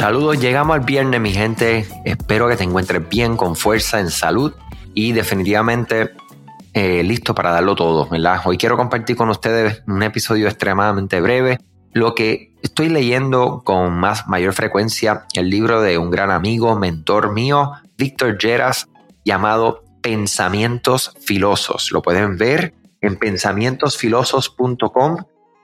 Saludos, llegamos al viernes, mi gente. Espero que te encuentres bien, con fuerza, en salud y definitivamente eh, listo para darlo todo, ¿verdad? Hoy quiero compartir con ustedes un episodio extremadamente breve. Lo que estoy leyendo con más mayor frecuencia, el libro de un gran amigo, mentor mío, Víctor Lleras, llamado Pensamientos Filosos. Lo pueden ver en pensamientosfilosos.com,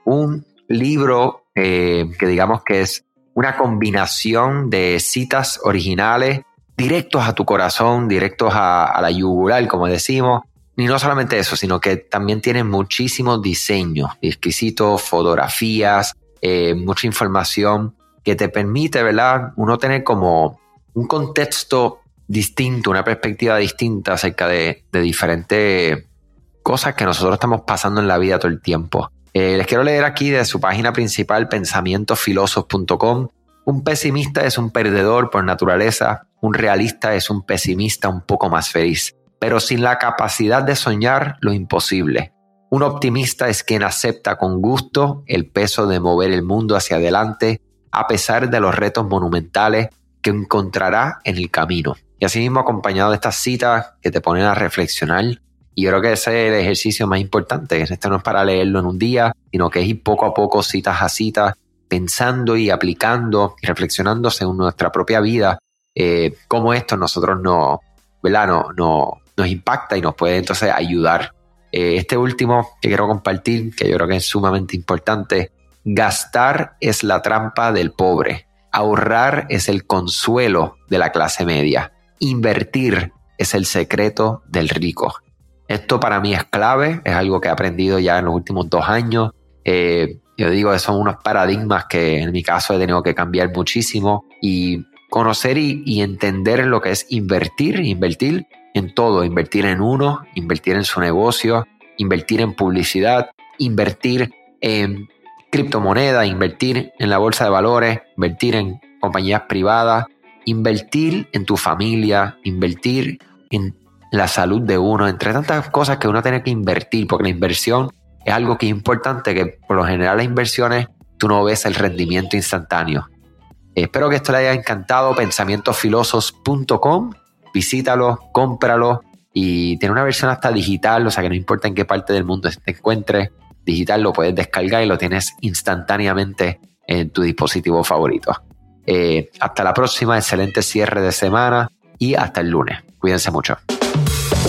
un libro eh, que digamos que es una combinación de citas originales directos a tu corazón, directos a, la yugular, como decimos. Y no solamente eso, sino que también tiene muchísimos diseños exquisitos, fotografías, eh, mucha información que te permite, ¿verdad? Uno tener como un contexto distinto, una perspectiva distinta acerca de, de diferentes cosas que nosotros estamos pasando en la vida todo el tiempo. Eh, les quiero leer aquí de su página principal, pensamientosfilosos.com. Un pesimista es un perdedor por naturaleza, un realista es un pesimista un poco más feliz, pero sin la capacidad de soñar lo imposible. Un optimista es quien acepta con gusto el peso de mover el mundo hacia adelante a pesar de los retos monumentales que encontrará en el camino. Y así mismo acompañado de estas citas que te ponen a reflexionar y yo creo que ese es el ejercicio más importante. Esto no es para leerlo en un día, sino que es ir poco a poco, citas a citas, pensando y aplicando y reflexionando según nuestra propia vida, eh, cómo esto nosotros no, ¿verdad? No, no, nos impacta y nos puede entonces ayudar. Eh, este último que quiero compartir, que yo creo que es sumamente importante, gastar es la trampa del pobre, ahorrar es el consuelo de la clase media, invertir es el secreto del rico. Esto para mí es clave, es algo que he aprendido ya en los últimos dos años. Eh, yo digo, son unos paradigmas que en mi caso he tenido que cambiar muchísimo y conocer y, entender lo que es invertir, invertir en todo, invertir en uno, invertir en su negocio, invertir en publicidad, invertir en criptomonedas, invertir en la bolsa de valores, invertir en compañías privadas, invertir en tu familia, invertir en la salud de uno, entre tantas cosas que uno tiene que invertir, porque la inversión es algo que es importante, que por lo general las inversiones tú no ves el rendimiento instantáneo. Espero que esto le haya encantado, pensamientosfilosos.com, visítalo, cómpralo y tiene una versión hasta digital, o sea que no importa en qué parte del mundo te encuentres, digital lo puedes descargar y lo tienes instantáneamente en tu dispositivo favorito. Eh, hasta la próxima, excelente cierre de semana y hasta el lunes. Cuídense mucho.